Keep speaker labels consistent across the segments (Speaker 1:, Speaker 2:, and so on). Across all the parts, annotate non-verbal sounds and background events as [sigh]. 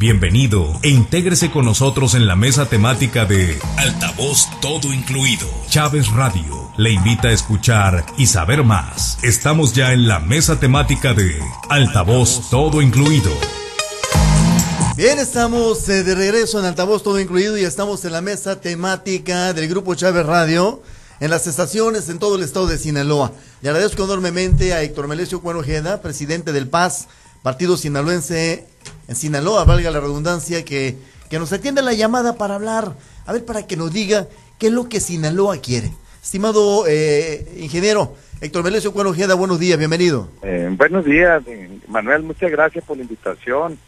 Speaker 1: Bienvenido e intégrese con nosotros en la mesa temática de Altavoz Todo Incluido. Chávez Radio le invita a escuchar y saber más. Estamos ya en la mesa temática de Altavoz Todo Incluido.
Speaker 2: Bien, estamos eh, de regreso en Altavoz Todo Incluido y estamos en la mesa temática del Grupo Chávez Radio en las estaciones en todo el estado de Sinaloa. Le agradezco enormemente a Héctor Melesio Cuero presidente del PAS, Partido Sinaloense en Sinaloa, valga la redundancia, que, que nos atienda la llamada para hablar, a ver, para que nos diga qué es lo que Sinaloa quiere. Estimado eh, ingeniero Héctor Melesio Cuero buenos días, bienvenido.
Speaker 3: Eh, buenos días, eh, Manuel, muchas gracias por la invitación.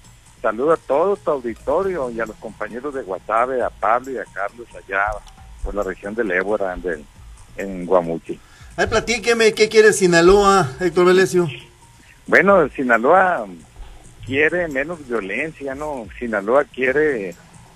Speaker 3: Saludo a todo tu auditorio y a los compañeros de Guasave, a Pablo y a Carlos allá por la región del Ébora, en, en Guamuchi.
Speaker 2: A ver, platíqueme, ¿qué quiere Sinaloa, Héctor Melesio?
Speaker 3: Bueno, Sinaloa quiere menos violencia, ¿no? Sinaloa quiere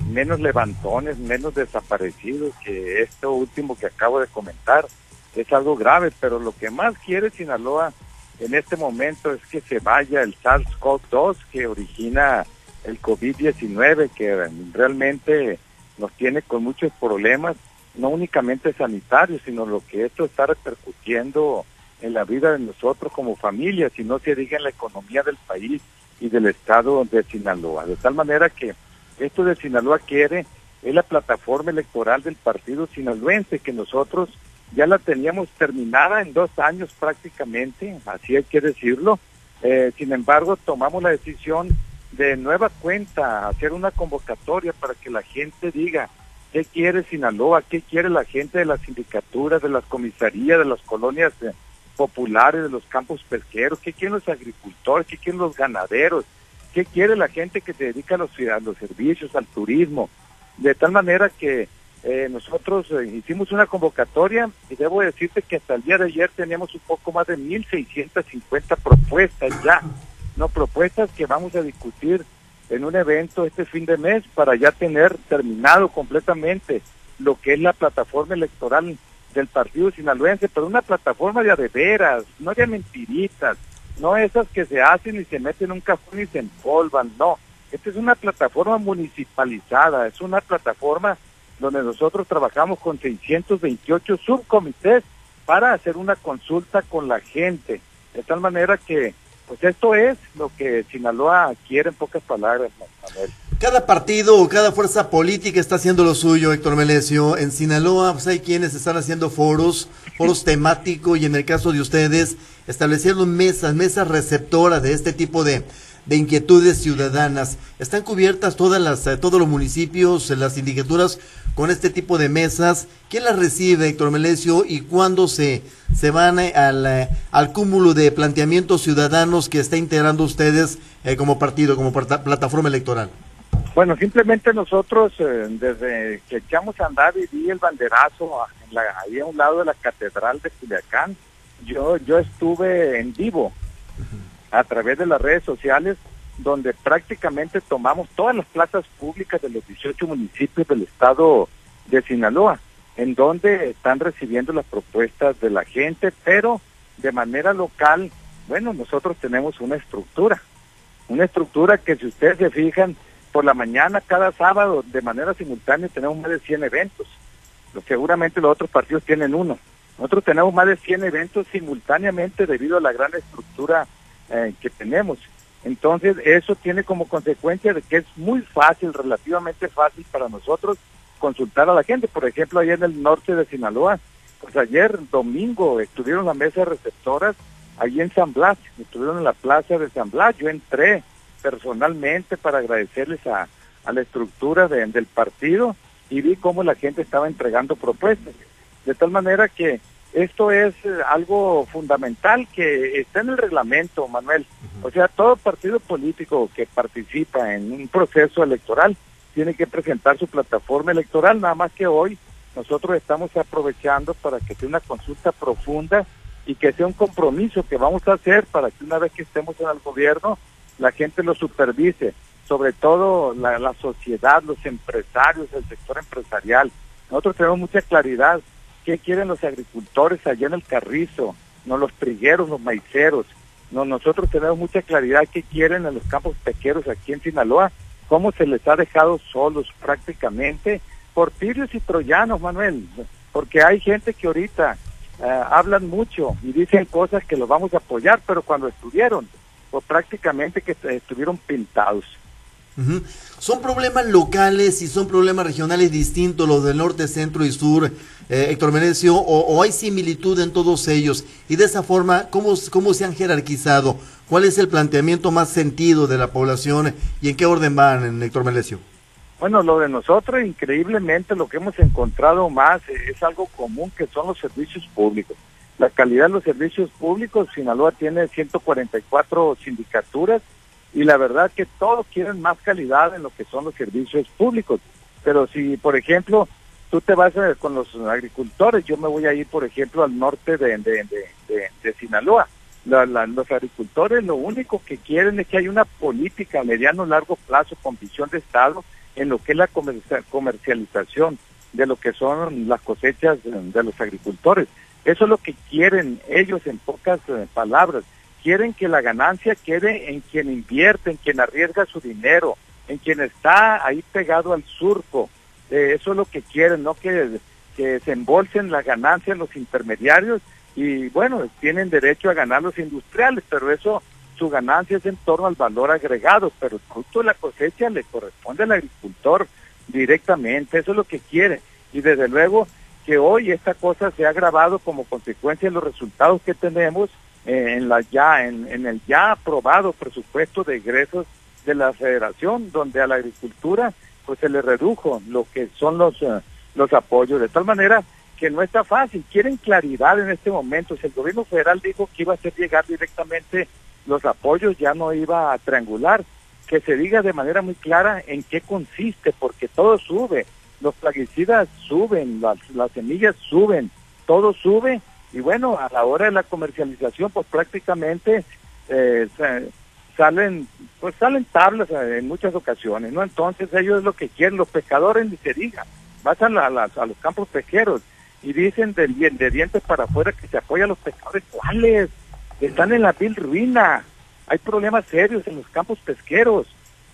Speaker 3: menos levantones, menos desaparecidos, que esto último que acabo de comentar es algo grave, pero lo que más quiere Sinaloa en este momento es que se vaya el SARS-CoV-2 que origina el COVID-19, que realmente nos tiene con muchos problemas, no únicamente sanitarios, sino lo que esto está repercutiendo en la vida de nosotros como familia, si no se diga en la economía del país y del estado de Sinaloa. De tal manera que esto de Sinaloa quiere es la plataforma electoral del partido sinaloense que nosotros ya la teníamos terminada en dos años prácticamente, así hay que decirlo. Eh, sin embargo, tomamos la decisión de nueva cuenta hacer una convocatoria para que la gente diga qué quiere Sinaloa, qué quiere la gente de las sindicaturas, de las comisarías, de las colonias populares, de los campos pesqueros, qué quieren los agricultores, qué quieren los ganaderos, qué quiere la gente que se dedica a los, los servicios, al turismo. De tal manera que eh, nosotros eh, hicimos una convocatoria y debo decirte que hasta el día de ayer teníamos un poco más de 1.650 propuestas ya, no propuestas que vamos a discutir en un evento este fin de mes para ya tener terminado completamente lo que es la plataforma electoral del partido sinaloense, pero una plataforma de adeveras, no de mentiritas, no esas que se hacen y se meten en un cajón y se empolvan, no. Esta es una plataforma municipalizada, es una plataforma donde nosotros trabajamos con 628 subcomités para hacer una consulta con la gente, de tal manera que, pues esto es lo que Sinaloa quiere en pocas palabras, Manuel.
Speaker 2: Cada partido o cada fuerza política está haciendo lo suyo, Héctor Melesio. En Sinaloa pues hay quienes están haciendo foros, foros temáticos y en el caso de ustedes establecieron mesas, mesas receptoras de este tipo de, de inquietudes ciudadanas. ¿Están cubiertas todas las, eh, todos los municipios, las sindicaturas con este tipo de mesas? ¿Quién las recibe, Héctor Melesio, y cuándo se, se van eh, al, eh, al cúmulo de planteamientos ciudadanos que está integrando ustedes como partido, como plataforma electoral?
Speaker 3: Bueno, simplemente nosotros, eh, desde que echamos a andar y vi el banderazo ahí a un lado de la Catedral de Culiacán, yo, yo estuve en vivo a través de las redes sociales, donde prácticamente tomamos todas las plazas públicas de los 18 municipios del estado de Sinaloa, en donde están recibiendo las propuestas de la gente, pero de manera local, bueno, nosotros tenemos una estructura, una estructura que si ustedes se fijan, por la mañana, cada sábado, de manera simultánea, tenemos más de 100 eventos. Seguramente los otros partidos tienen uno. Nosotros tenemos más de 100 eventos simultáneamente debido a la gran estructura eh, que tenemos. Entonces, eso tiene como consecuencia de que es muy fácil, relativamente fácil para nosotros consultar a la gente. Por ejemplo, allá en el norte de Sinaloa, pues ayer domingo estuvieron las mesas receptoras allí en San Blas, estuvieron en la plaza de San Blas, yo entré, personalmente para agradecerles a, la estructura del partido y vi cómo la gente estaba entregando propuestas. De tal manera que esto es eh, algo fundamental que está en el reglamento, Manuel. O sea, todo partido político que participa en un proceso electoral tiene que presentar su plataforma electoral, nada más que hoy nosotros estamos aprovechando para que sea una consulta profunda y que sea un compromiso que vamos a hacer para que una vez que estemos en el gobierno la gente lo supervise, sobre todo la, sociedad, los empresarios, el sector empresarial. Nosotros tenemos mucha claridad qué quieren los agricultores allá en el Carrizo, no los trigueros, los maiceros. No, nosotros tenemos mucha claridad qué quieren en los campos pequeros aquí en Sinaloa cómo se les ha dejado solos prácticamente por tirios y troyanos, Manuel, porque hay gente que ahorita eh, hablan mucho y dicen cosas que los vamos a apoyar, pero cuando estuvieron, pues prácticamente que estuvieron pintados.
Speaker 2: Son problemas locales y son problemas regionales distintos los del norte, centro y sur, eh, Héctor Menecio, o, hay similitud en todos ellos. Y de esa forma, ¿cómo, ¿cómo se han jerarquizado? ¿Cuál es el planteamiento más sentido de la población y en qué orden van, Héctor Menecio?
Speaker 3: Bueno, lo de nosotros, increíblemente, lo que hemos encontrado más es algo común que son los servicios públicos. La calidad de los servicios públicos, Sinaloa tiene 144 sindicaturas y la verdad que todos quieren más calidad en lo que son los servicios públicos. Pero si, por ejemplo, tú te vas con los agricultores, yo me voy a ir, por ejemplo, al norte de, de, Sinaloa. los agricultores lo único que quieren es que haya una política a mediano largo plazo con visión de Estado en lo que es la comercialización de lo que son las cosechas de los agricultores. Eso es lo que quieren ellos en pocas eh, palabras. Quieren que la ganancia quede en quien invierte, en quien arriesga su dinero, en quien está ahí pegado al surco. Eh, eso es lo que quieren, no que, que se embolsen la ganancia los intermediarios y bueno, tienen derecho a ganar los industriales, pero eso su ganancia es en torno al valor agregado, pero el fruto de la cosecha le corresponde al agricultor directamente, eso es lo que quiere. Y desde luego que hoy esta cosa se ha agravado como consecuencia de los resultados que tenemos eh, en la ya en, en, el ya aprobado presupuesto de egresos de la Federación, donde a la agricultura pues se le redujo lo que son los eh, los apoyos de tal manera que no está fácil. Quieren claridad en este momento. Si el gobierno federal dijo que iba a hacer llegar directamente los apoyos ya no iba a triangular, que se diga de manera muy clara en qué consiste, porque todo sube, los plaguicidas suben, las, las semillas suben, todo sube, y bueno, a la hora de la comercialización, pues prácticamente eh, salen, pues salen tablas eh, en muchas ocasiones, ¿no? Entonces ellos es lo que quieren, los pescadores ni se diga, vas a, a los campos pesqueros y dicen de, de dientes para afuera que se apoya a los pescadores, ¿cuáles? están en la vil ruina. Hay problemas serios en los campos pesqueros.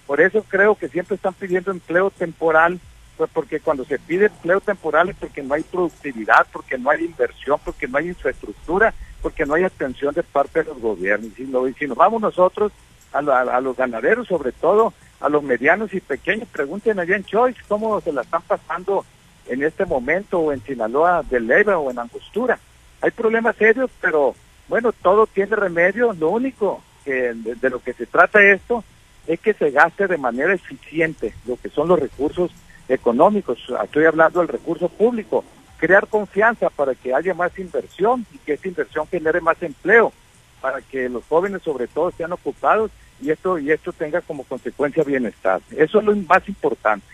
Speaker 3: Por eso creo que siempre están pidiendo empleo temporal, pues porque cuando se pide empleo temporal es porque no hay productividad, porque no hay inversión, porque no hay infraestructura, porque no hay atención de parte de los gobiernos. Y, si nos vamos nosotros a, los ganaderos, sobre todo a los medianos y pequeños, pregunten allá en Choice cómo se la están pasando en este momento o en Sinaloa de Leva o en Angostura. Hay problemas serios, pero bueno, todo tiene remedio, lo único que de, lo que se trata esto es que se gaste de manera eficiente lo que son los recursos económicos, estoy hablando del recurso público, crear confianza para que haya más inversión y que esa inversión genere más empleo, para que los jóvenes sobre todo sean ocupados y esto y esto tenga como consecuencia bienestar. Eso es lo más importante.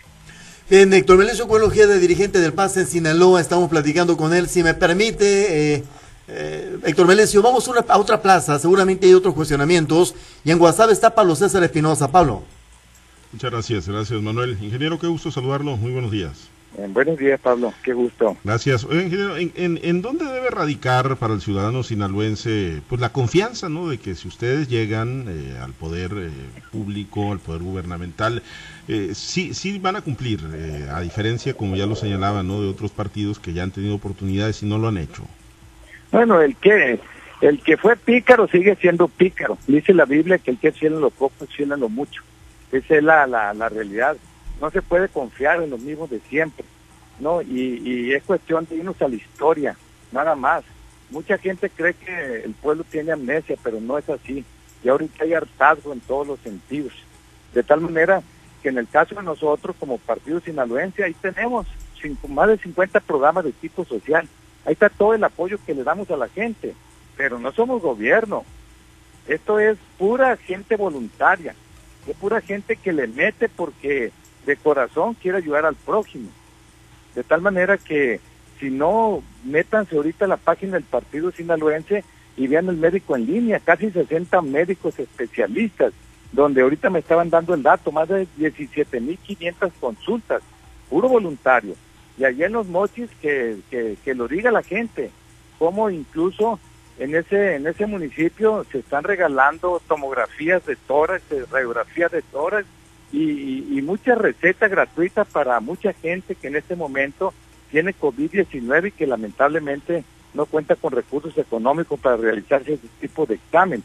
Speaker 2: Bien, Héctor Melencio de dirigente del PAS en Sinaloa, estamos platicando con él. Si me permite, eh, eh, Héctor Melesio, vamos a otra plaza, seguramente hay otros cuestionamientos. Y en WhatsApp está Pablo César Espinosa. Pablo.
Speaker 4: Muchas gracias, gracias Manuel. Ingeniero, qué gusto saludarlo. Muy buenos días.
Speaker 3: Eh, buenos días, Pablo. Qué gusto.
Speaker 4: Gracias. ingeniero, ¿en, dónde debe radicar para el ciudadano sinaloense pues la confianza, ¿no? De que si ustedes llegan eh, al poder público, al poder gubernamental, sí, sí van a cumplir, a diferencia, como ya lo señalaba, ¿no? De otros partidos que ya han tenido oportunidades y no lo han hecho.
Speaker 3: Bueno, el que el que fue pícaro sigue siendo pícaro. Dice la Biblia que el que en lo poco en lo mucho. Esa es la, la, la realidad. No se puede confiar en los mismos de siempre. ¿no? Y, y es cuestión de irnos a la historia, nada más. Mucha gente cree que el pueblo tiene amnesia, pero no es así. Y ahorita hay hartazgo en todos los sentidos. De tal manera que en el caso de nosotros, como Partido Sinaloense, ahí tenemos cinco, más de 50 programas de tipo social Ahí está todo el apoyo que le damos a la gente, pero no somos gobierno. Esto es pura gente voluntaria, es pura gente que le mete porque de corazón quiere ayudar al prójimo. De tal manera que si no, métanse ahorita a la página del Partido Sinaloense y vean el médico en línea, casi 60 médicos especialistas, donde ahorita me estaban dando el dato, más de 17.500 consultas, puro voluntario y allí en los mochis que, que, lo diga la gente, como incluso en ese, en ese municipio se están regalando tomografías de tórax, radiografías de tórax, y, y mucha receta gratuita para mucha gente que en este momento tiene COVID-19 y que lamentablemente no cuenta con recursos económicos para realizarse ese tipo de examen.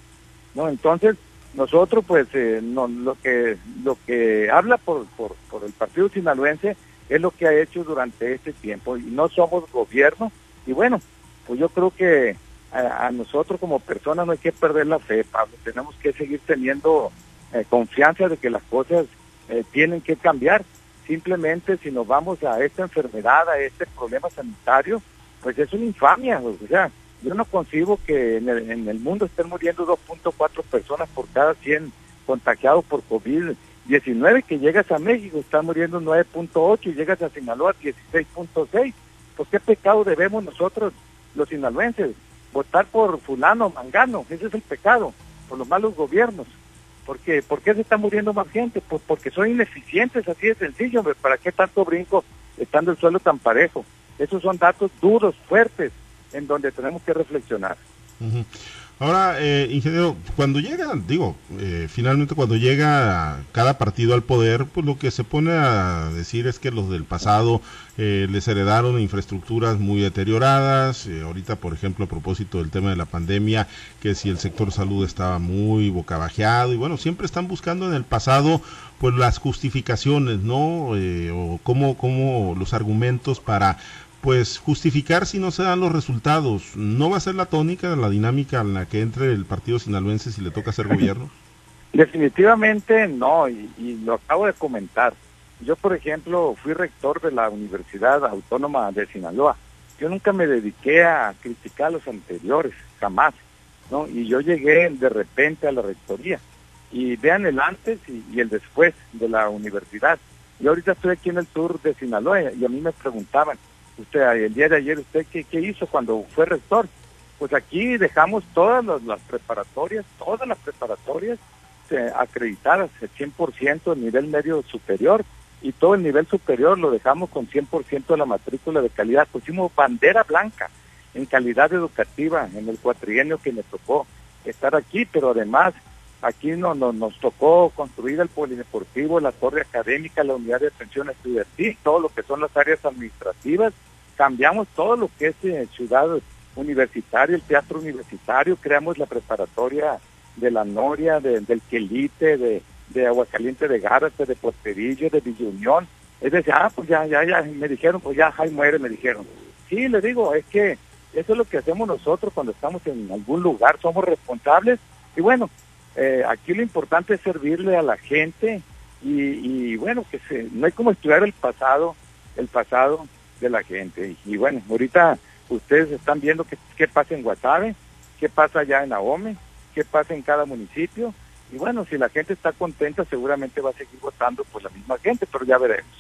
Speaker 3: ¿no? Entonces, nosotros pues eh, no, lo que lo que habla por, por, por el partido sinaloense es lo que ha hecho durante este tiempo y no somos gobierno y bueno pues yo creo que a, nosotros como personas no hay que perder la fe Pablo. Tenemos que seguir teniendo eh, confianza de que las cosas eh, tienen que cambiar. Simplemente si nos vamos a esta enfermedad a este problema sanitario pues es una infamia o sea yo no concibo que en el, mundo estén muriendo 2.4 personas por cada 100 contagiados por COVID-19, que llegas a México están muriendo 9.8 y llegas a Sinaloa 16.6. Pues qué pecado debemos nosotros, los sinaloenses, votar por fulano, mangano, ese es el pecado, por los malos gobiernos. ¿Por qué? ¿Por qué se está muriendo más gente? Pues porque son ineficientes, así de sencillo, ¿para qué tanto brinco estando el suelo tan parejo? Esos son datos duros, fuertes, en donde tenemos que reflexionar.
Speaker 4: Ahora, eh, ingeniero, cuando llega, digo, eh, finalmente cuando llega cada partido al poder, pues lo que se pone a decir es que los del pasado eh, les heredaron infraestructuras muy deterioradas. ahorita, por ejemplo, a propósito del tema de la pandemia, que si el sector salud estaba muy bocabajeado, y bueno, siempre están buscando en el pasado, pues las justificaciones, ¿no? o cómo, cómo los argumentos para pues justificar si no se dan los resultados. ¿No va a ser la tónica, la dinámica en la que entre el partido sinaloense si le toca hacer gobierno? [laughs]
Speaker 3: Definitivamente no, y, lo acabo de comentar. Yo, por ejemplo, fui rector de la Universidad Autónoma de Sinaloa. Yo nunca me dediqué a criticar a los anteriores, jamás. ¿no? Y yo llegué de repente a la rectoría. Y vean el antes y, y el después de la universidad. Y ahorita estoy aquí en el tour de Sinaloa y a mí me preguntaban, usted el día de ayer, ¿usted qué, qué hizo cuando fue rector? Pues aquí dejamos todas las, preparatorias, todas las preparatorias eh, acreditadas, el 100% el nivel medio superior y todo el nivel superior lo dejamos con 100% de la matrícula de calidad. Pusimos bandera blanca en calidad educativa en el cuatrienio que me tocó estar aquí, pero además aquí no, nos tocó construir el polideportivo, la torre académica, la unidad de atención estudiantil, todo lo que son las áreas administrativas cambiamos todo lo que es eh, ciudad universitaria, el teatro universitario, creamos la preparatoria de la Noria, del Quelite, de, de Aguascaliente de Gárate, de Porterillo, de Villa Unión. Es decir, ah, pues ya, ya, ya, me dijeron, pues ya, ahí muere, me dijeron. Sí, le digo, es que eso es lo que hacemos nosotros cuando estamos en algún lugar, somos responsables. Y bueno, eh, aquí lo importante es servirle a la gente y, bueno, que se, no hay como estudiar el pasado, el pasado de la gente. Y, bueno, ahorita ustedes están viendo qué, qué pasa en Guasave, qué pasa allá en Ahome, qué pasa en cada municipio. Y bueno, si la gente está contenta, seguramente va a seguir votando por la misma gente, pero ya veremos.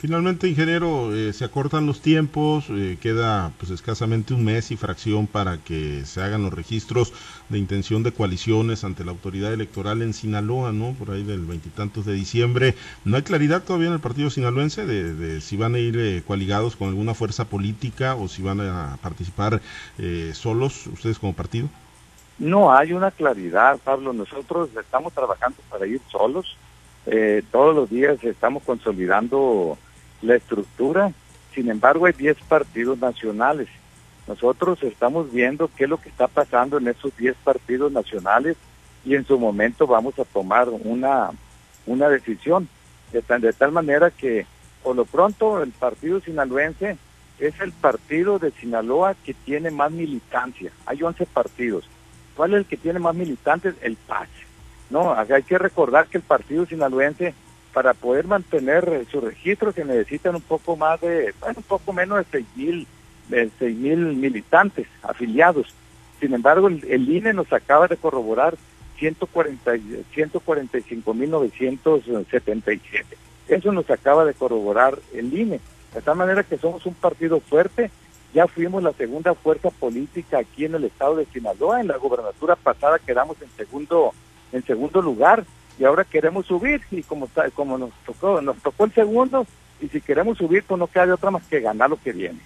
Speaker 4: Finalmente, ingeniero, eh, se acortan los tiempos, eh, queda pues escasamente un mes y fracción para que se hagan los registros de intención de coaliciones ante la autoridad electoral en Sinaloa, ¿no? Por ahí del veintitantos de diciembre. ¿No hay claridad todavía en el partido sinaloense de, si van a ir eh, coaligados con alguna fuerza política o si van a participar solos ustedes como partido?
Speaker 3: No hay una claridad, Pablo. Nosotros estamos trabajando para ir solos. todos los días estamos consolidando la estructura. Sin embargo, hay 10 partidos nacionales. Nosotros estamos viendo qué es lo que está pasando en esos 10 partidos nacionales y en su momento vamos a tomar una, una decisión. De, de tal manera que, por lo pronto, el partido sinaloense es el partido de Sinaloa que tiene más militancia. Hay 11 partidos. ¿Cuál es el que tiene más militantes? El PAC. No, hay que recordar que el partido sinaloense para poder mantener eh, su registro se necesitan un poco más de, bueno, un poco menos de seis mil, seis mil militantes afiliados. Sin embargo, el, INE nos acaba de corroborar 140, 145.977. Eso nos acaba de corroborar el INE. De tal manera que somos un partido fuerte. Ya fuimos la segunda fuerza política aquí en el estado de Sinaloa. En la gobernatura pasada quedamos en segundo, en segundo lugar y ahora queremos subir y como como nos tocó nos tocó el segundo y si queremos subir pues no queda otra más que ganar lo que viene.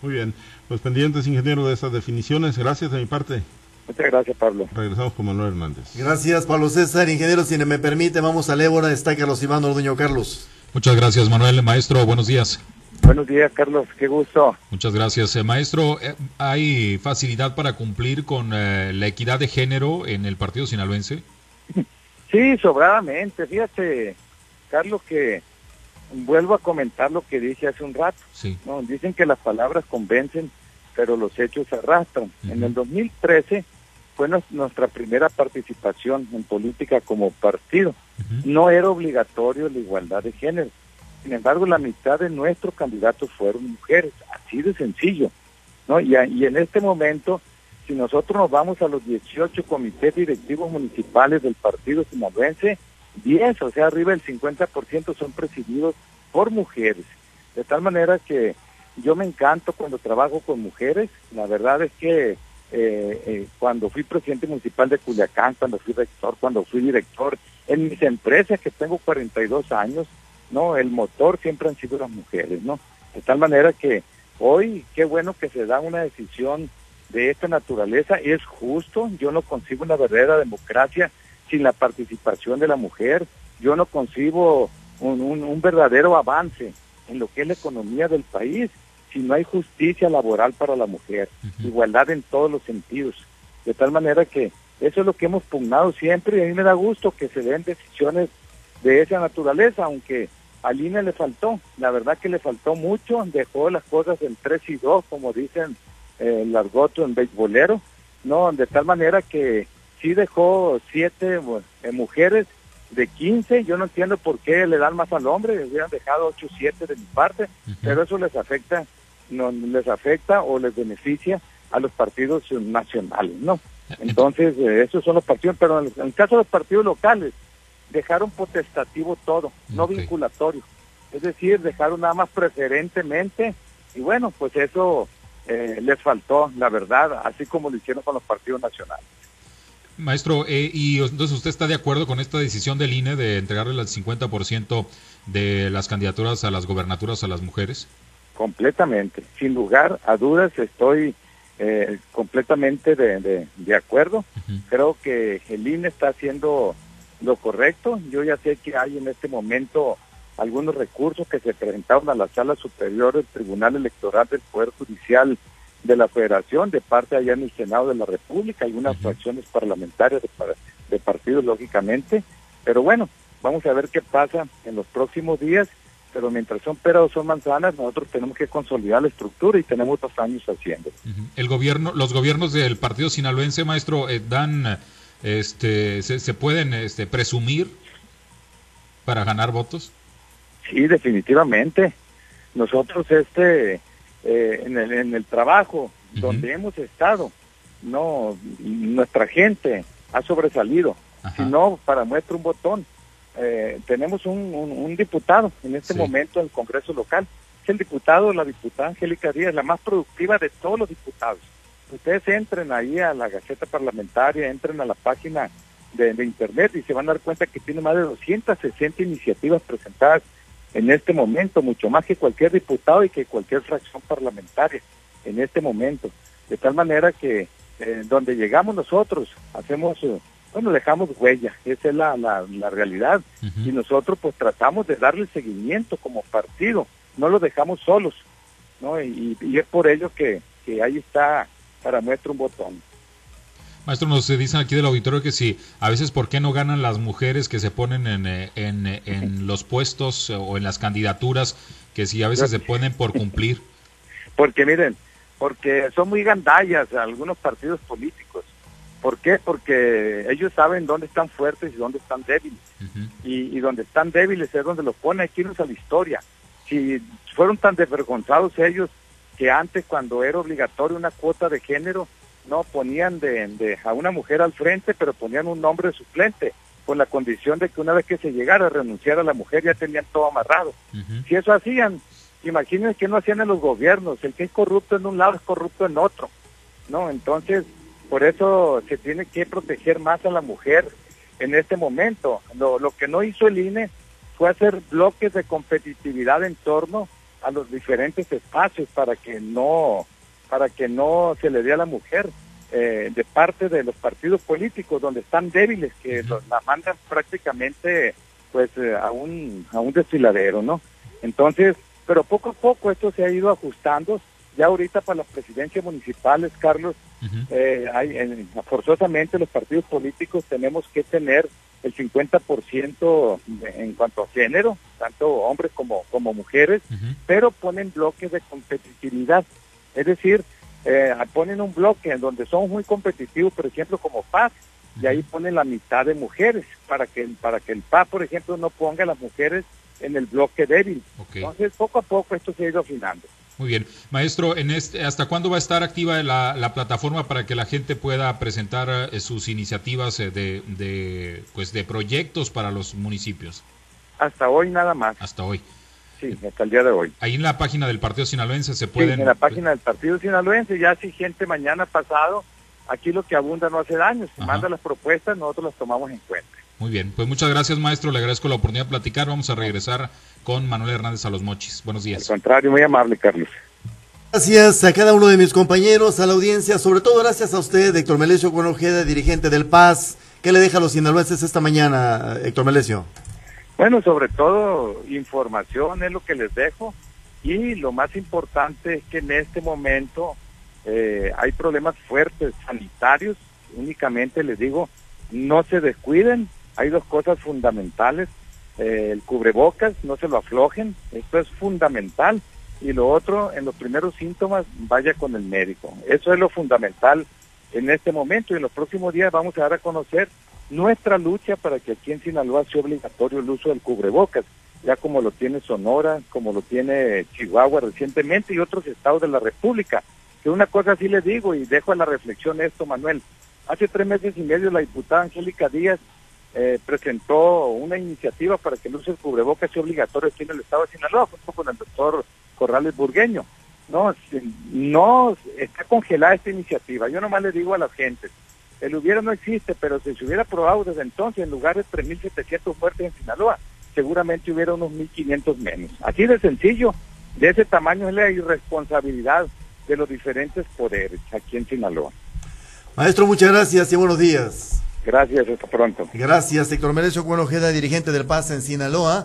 Speaker 4: Muy bien, pues pendientes ingeniero de estas definiciones, gracias de mi parte.
Speaker 3: Muchas gracias, Pablo.
Speaker 4: Regresamos con Manuel Hernández.
Speaker 2: Gracias, Pablo César. Ingeniero, si me permite, vamos a Ébora. Está Carlos Iván Orduño. Carlos.
Speaker 5: Muchas gracias, Manuel. Maestro, buenos días.
Speaker 3: Buenos días, Carlos. Qué gusto.
Speaker 5: Muchas gracias. Eh, maestro, eh, ¿hay facilidad para cumplir con eh, la equidad de género en el partido sinaloense? [laughs]
Speaker 3: Sí, sobradamente. Fíjate, Carlos, que vuelvo a comentar lo que dije hace un rato.
Speaker 5: Sí.
Speaker 3: ¿no? Dicen que las palabras convencen, pero los hechos arrastran. En el 2013 fue nuestra primera participación en política como partido. No era obligatorio la igualdad de género. Sin embargo, la mitad de nuestros candidatos fueron mujeres, así de sencillo. ¿no? Y, y en este momento, si nosotros nos vamos a los 18 comités directivos municipales del partido sinaloense, 10, o sea, arriba del 50% son presididos por mujeres. De tal manera que yo me encanto cuando trabajo con mujeres. La verdad es que eh, eh, cuando fui presidente municipal de Culiacán, cuando fui rector, cuando fui director, en mis empresas que tengo 42 años, no, el motor siempre han sido las mujeres, ¿no? De tal manera que hoy, qué bueno que se da una decisión de esta naturaleza, es justo, yo no consigo una verdadera democracia sin la participación de la mujer, yo no concibo un, verdadero avance en lo que es la economía del país si no hay justicia laboral para la mujer, igualdad en todos los sentidos. De tal manera que eso es lo que hemos pugnado siempre y a mí me da gusto que se den decisiones de esa naturaleza, aunque a Lina le faltó, la verdad que le faltó mucho, dejó las cosas en 3 y 2, como dicen eh, el argoto en beisbolero, no, de tal manera que sí dejó siete eh, mujeres de 15, yo no entiendo por qué le dan más al hombre, les hubieran dejado 8 7 de mi parte, pero eso les afecta, no les afecta o les beneficia a los partidos nacionales, ¿no? Entonces, eh, esos son los partidos, pero en el caso de los partidos locales, dejaron potestativo todo, no vinculatorio. Es decir, dejaron nada más preferentemente y bueno, pues eso eh, les faltó, la verdad, así como lo hicieron con los partidos nacionales.
Speaker 5: Maestro, eh, ¿y entonces usted está de acuerdo con esta decisión del INE de entregarle el 50% de las candidaturas a las gobernaturas a las mujeres?
Speaker 3: Completamente, sin lugar a dudas estoy eh, completamente de, de, acuerdo. Creo que el INE está haciendo lo correcto. Yo ya sé que hay en este momento algunos recursos que se presentaron a la Sala Superior del Tribunal Electoral del Poder Judicial de la Federación, de parte allá en el Senado de la República, hay unas fracciones parlamentarias de, de partidos, lógicamente, pero bueno, vamos a ver qué pasa en los próximos días, pero mientras son peras o son manzanas, nosotros tenemos que consolidar la estructura y tenemos dos años haciendo.
Speaker 5: El gobierno, los gobiernos del partido sinaloense, maestro, eh, dan este, se, pueden este, presumir para ganar votos?
Speaker 3: Sí, definitivamente. Nosotros este eh, en, el, en el trabajo donde hemos estado, no nuestra gente ha sobresalido. Si no, para muestra un botón. Eh, tenemos un, un, diputado en este momento en el Congreso local. Es el diputado, la diputada Angélica Díaz, la más productiva de todos los diputados ustedes entren ahí a la Gaceta Parlamentaria, entren a la página de, Internet y se van a dar cuenta que tiene más de 260 iniciativas presentadas en este momento, mucho más que cualquier diputado y que cualquier fracción parlamentaria en este momento. De tal manera que eh, donde llegamos nosotros, hacemos, eh, bueno, dejamos huella, esa es la, la, realidad. Y nosotros pues tratamos de darle seguimiento como partido, no lo dejamos solos, ¿no? Y, y es por ello que, que ahí está para muestra un botón.
Speaker 5: Maestro, nos dicen aquí del auditorio que si a veces por qué no ganan las mujeres que se ponen en, eh, en, eh, en los puestos o en las candidaturas, que si a veces se ponen por cumplir. [laughs]
Speaker 3: Porque miren, porque son muy gandallas algunos partidos políticos. ¿Por qué? Porque ellos saben dónde están fuertes y dónde están débiles. y, y, donde están débiles es donde los ponen, hay que a la historia. Si fueron tan desvergonzados ellos que antes cuando era obligatorio una cuota de género, no ponían de, a una mujer al frente, pero ponían un nombre suplente, con la condición de que una vez que se llegara a renunciar a la mujer ya tenían todo amarrado. Si eso hacían, imagínense que no hacían en los gobiernos, el que es corrupto en un lado es corrupto en otro, ¿no? Entonces, por eso se tiene que proteger más a la mujer en este momento. Lo, lo que no hizo el INE fue hacer bloques de competitividad en torno a los diferentes espacios para que no para que no se le dé a la mujer eh, de parte de los partidos políticos donde están débiles, que los, la mandan prácticamente pues eh, a un a un desfiladero, ¿no? Entonces, pero poco a poco esto se ha ido ajustando. Ya ahorita para las presidencias municipales, Carlos, eh, hay, en, forzosamente los partidos políticos tenemos que tener el 50% en cuanto a género, tanto hombres como, como mujeres, pero ponen bloques de competitividad. Es decir, eh, ponen un bloque en donde son muy competitivos, por ejemplo, como Paz, y ahí ponen la mitad de mujeres, para que, para que el PAS, por ejemplo, no ponga a las mujeres en el bloque débil. Entonces, poco a poco esto se ha ido afinando.
Speaker 5: Muy bien. Maestro, en este, ¿hasta cuándo va a estar activa la, la plataforma para que la gente pueda presentar eh, sus iniciativas eh, de, de, pues, de proyectos para los municipios?
Speaker 3: Hasta hoy nada más.
Speaker 5: Hasta hoy.
Speaker 3: Sí, hasta el día de hoy.
Speaker 5: Ahí en la página del Partido Sinaloense se pueden...
Speaker 3: Sí, en la página del Partido Sinaloense, ya si gente mañana pasado, aquí lo que abunda no hace daño, se manda las propuestas, nosotros las tomamos en cuenta.
Speaker 5: Muy bien, pues muchas gracias maestro, le agradezco la oportunidad de platicar, vamos a regresar con Manuel Hernández a los Mochis. Buenos días.
Speaker 3: Al contrario, muy amable Carlos.
Speaker 2: Gracias a cada uno de mis compañeros, a la audiencia, sobre todo gracias a usted, Héctor Melesio Guanojeda, dirigente del Paz. ¿Qué le deja a los sinaloenses esta mañana, Héctor Melesio?
Speaker 3: Bueno, sobre todo información es lo que les dejo y lo más importante es que en este momento eh, hay problemas fuertes sanitarios, únicamente les digo, no se descuiden, hay dos cosas fundamentales, eh, el cubrebocas, no se lo aflojen, esto es fundamental, y lo otro, en los primeros síntomas, vaya con el médico, eso es lo fundamental en este momento y en los próximos días vamos a dar a conocer nuestra lucha para que aquí en Sinaloa sea obligatorio el uso del cubrebocas, ya como lo tiene Sonora, como lo tiene Chihuahua recientemente y otros estados de la República. Que una cosa sí les digo y dejo a la reflexión esto, Manuel. Hace tres meses y medio la diputada Angélica Díaz eh, presentó una iniciativa para que el uso del cubrebocas sea obligatorio aquí en el estado de Sinaloa, junto con el doctor Corrales Burgueño. No, no está congelada esta iniciativa. Yo nomás le digo a la gente, el hubiera no existe, pero si se hubiera aprobado desde entonces, en lugar de 3.700 muertes en Sinaloa, seguramente hubiera unos 1.500 menos. Así de sencillo, de ese tamaño es la irresponsabilidad de los diferentes poderes aquí en Sinaloa.
Speaker 2: Maestro, muchas gracias y buenos días.
Speaker 3: Gracias, hasta pronto.
Speaker 2: Gracias, Héctor Merecio Cuenojeda, dirigente del Paz en Sinaloa.